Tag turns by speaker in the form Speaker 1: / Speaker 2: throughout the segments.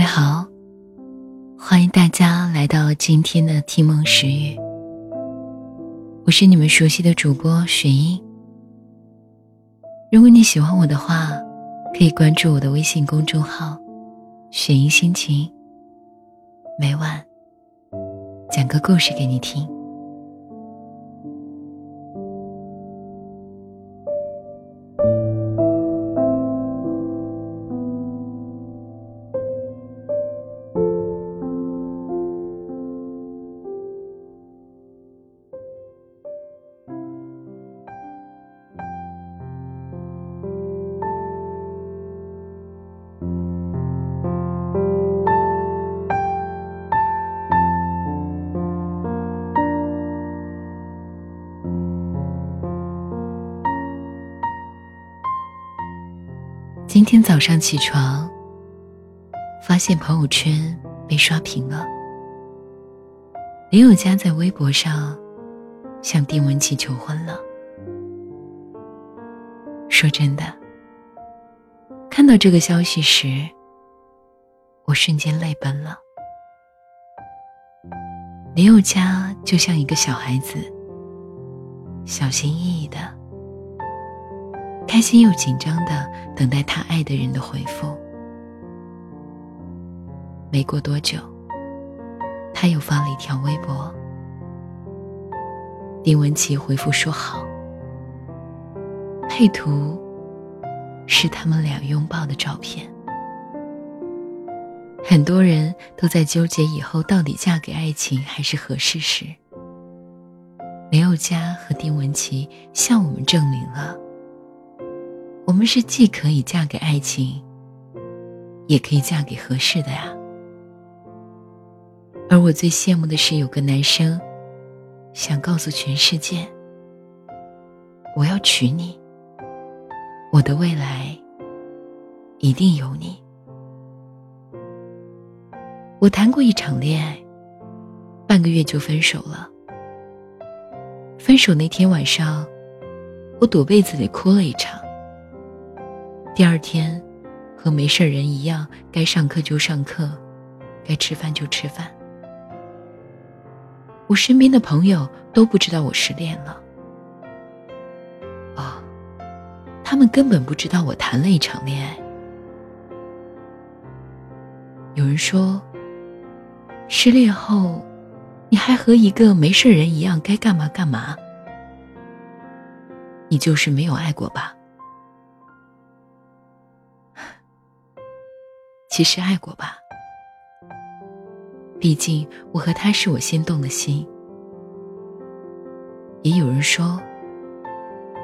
Speaker 1: 大家好欢迎大家来到今天的听梦时雨我是你们熟悉的主播雪英。如果你喜欢我的话可以关注我的微信公众号雪英心情每晚讲个故事给你听。今天早上起床，发现朋友圈被刷屏了。林宥嘉在微博上向丁文琪求婚了。说真的，看到这个消息时，我瞬间泪奔了。林宥嘉就像一个小孩子，小心翼翼的。开心又紧张的等待他爱的人的回复。没过多久，他又发了一条微博。丁文琪回复说好。配图是他们俩拥抱的照片。很多人都在纠结以后到底嫁给爱情还是合适时，林宥嘉和丁文琪向我们证明了。我们是既可以嫁给爱情，也可以嫁给合适的呀。而我最羡慕的是，有个男生想告诉全世界：“我要娶你，我的未来一定有你。”我谈过一场恋爱，半个月就分手了。分手那天晚上，我躲被子里哭了一场。第二天，和没事人一样，该上课就上课，该吃饭就吃饭。我身边的朋友都不知道我失恋了。啊，他们根本不知道我谈了一场恋爱。有人说，失恋后，你还和一个没事人一样，该干嘛干嘛。你就是没有爱过吧？其实爱过吧，毕竟我和他是我先动的心。也有人说，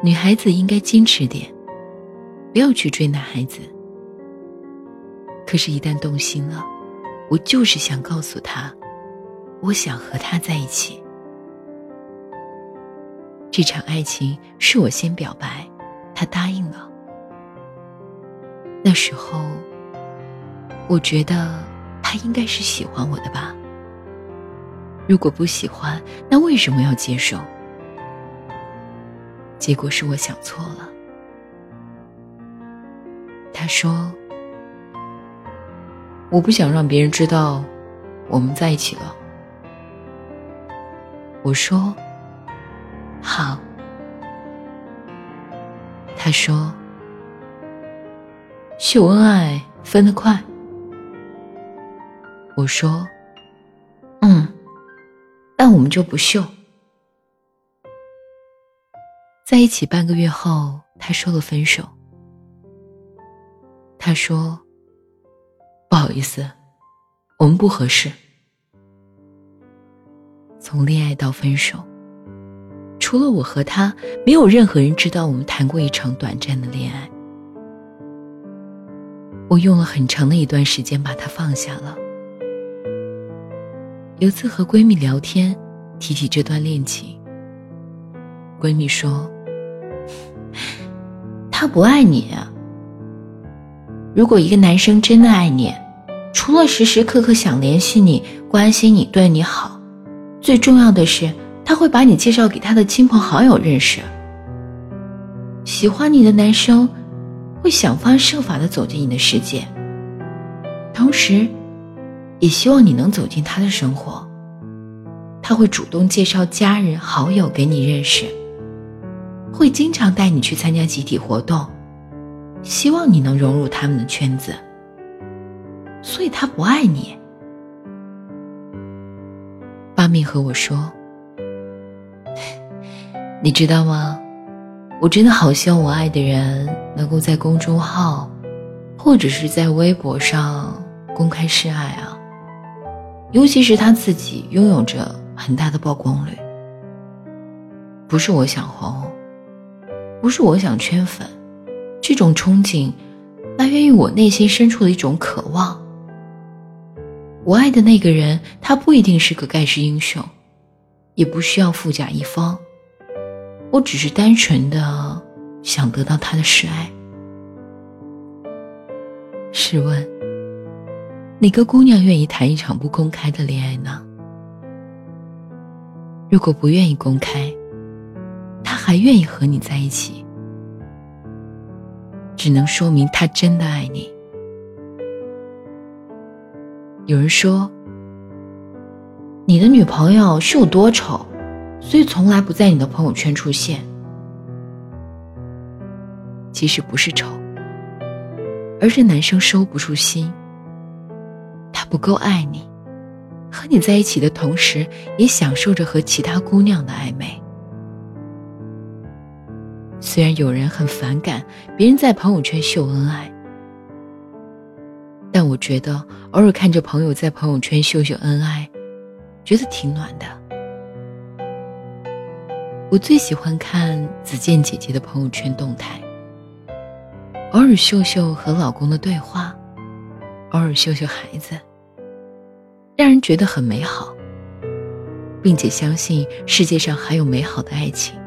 Speaker 1: 女孩子应该矜持点，不要去追男孩子。可是，一旦动心了，我就是想告诉他，我想和他在一起。这场爱情是我先表白，他答应了。那时候。我觉得他应该是喜欢我的吧。如果不喜欢，那为什么要接受？结果是我想错了。他说：“我不想让别人知道我们在一起了。”我说：“好。”他说：“秀恩爱分得快。”我说：“嗯，那我们就不秀。”在一起半个月后，他说了分手。他说：“不好意思，我们不合适。”从恋爱到分手，除了我和他，没有任何人知道我们谈过一场短暂的恋爱。我用了很长的一段时间把他放下了。有次和闺蜜聊天，提起这段恋情，闺蜜说：“他不爱你。如果一个男生真的爱你，除了时时刻刻想联系你、关心你、对你好，最重要的是他会把你介绍给他的亲朋好友认识。喜欢你的男生会想方设法的走进你的世界，同时。”也希望你能走进他的生活，他会主动介绍家人好友给你认识，会经常带你去参加集体活动，希望你能融入他们的圈子。所以他不爱你。八命和我说：“你知道吗？我真的好希望我爱的人能够在公众号，或者是在微博上公开示爱啊。尤其是他自己拥有着很大的曝光率。不是我想红，不是我想圈粉，这种憧憬来源于我内心深处的一种渴望。”我爱的那个人，他不一定是个盖世英雄，也不需要富甲一方。我只是单纯的想得到他的示爱。试问，哪个姑娘愿意谈一场不公开的恋爱呢？如果不愿意公开，他还愿意和你在一起，只能说明他真的爱你。有人说，你的女朋友是有多丑，所以从来不在你的朋友圈出现。其实不是丑，而是男生收不住心。不够爱你，和你在一起的同时，也享受着和其他姑娘的暧昧。虽然有人很反感别人在朋友圈秀恩爱。但我觉得，偶尔看着朋友在朋友圈秀秀恩爱，觉得挺暖的。我最喜欢看子健姐姐的朋友圈动态，偶尔秀秀和老公的对话，偶尔秀秀孩子，让人觉得很美好，并且相信世界上还有美好的爱情。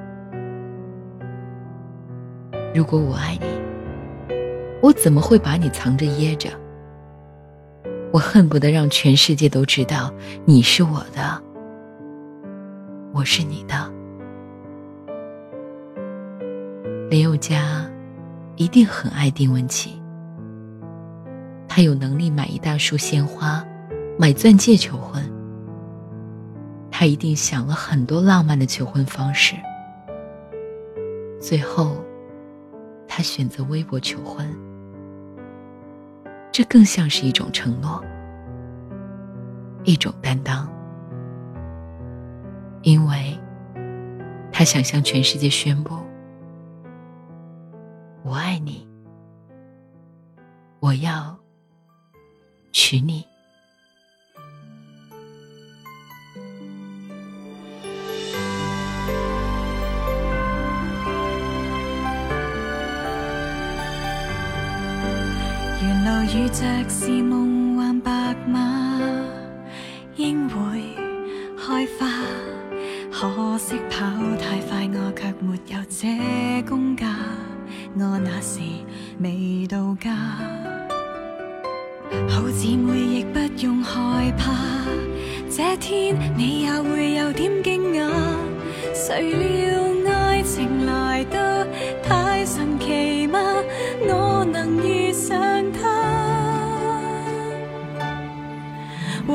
Speaker 1: 如果我爱你，我怎么会把你藏着掖着？我恨不得让全世界都知道你是我的，我是你的。林宥嘉一定很爱丁文琪，他有能力买一大束鲜花，买钻戒求婚。他一定想了很多浪漫的求婚方式，最后，他选择微博求婚。这更像是一种承诺，一种担当，因为他想向全世界宣布：我爱你，我要娶你。
Speaker 2: 着是梦幻白马，应会开花。可惜跑太快，我却没有这功架。我那时未到家，好姊妹亦不用害怕。这天你也会有点惊讶，谁料爱情来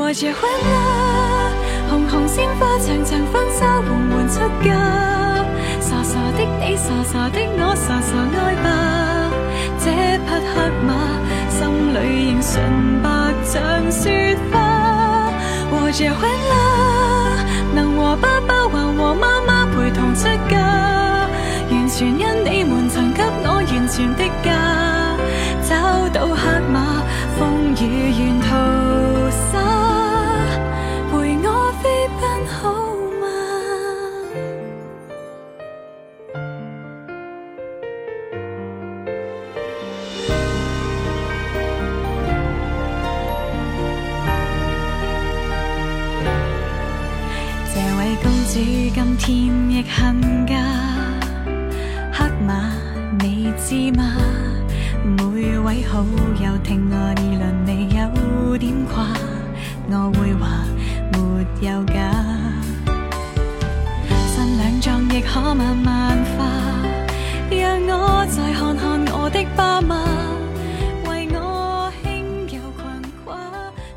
Speaker 2: 和结婚啦，红红鲜花，长长婚纱，缓缓出嫁。傻傻的你，傻傻的我，傻傻爱吧。这匹黑马，心里仍纯白像雪花。和结婚啦，能和爸爸还和妈妈陪同出嫁，完全因你们曾给我完全的家。找到黑马，今天亦恨嫁，黑马你知吗？每位好友听我议论你有点夸，我会话没有假。新娘妆亦可慢慢化，让我再看看我的爸妈，为我轻柔裙褂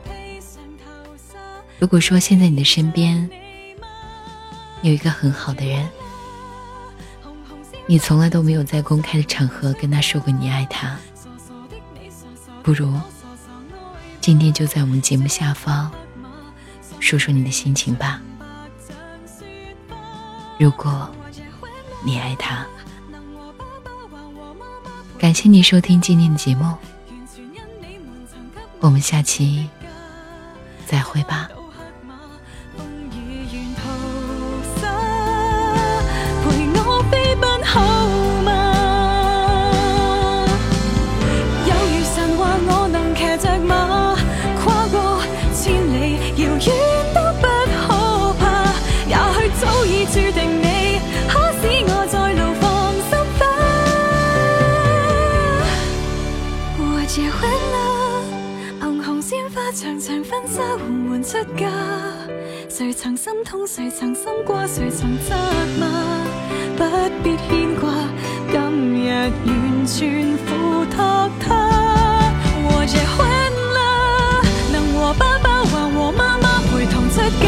Speaker 2: 披上头纱。
Speaker 1: 如果说现在你的身边。有一个很好的人，你从来都没有在公开的场合跟他说过你爱他，不如今天就在我们节目下方说说你的心情吧。如果你爱他，感谢你收听今天的节目，我们下期再会吧。
Speaker 2: 长长婚纱缓缓出嫁，谁曾心痛，谁曾心过，谁曾责骂？不必牵挂，今日完全付托他。我这欢乐，能和爸爸还和妈妈陪同出嫁，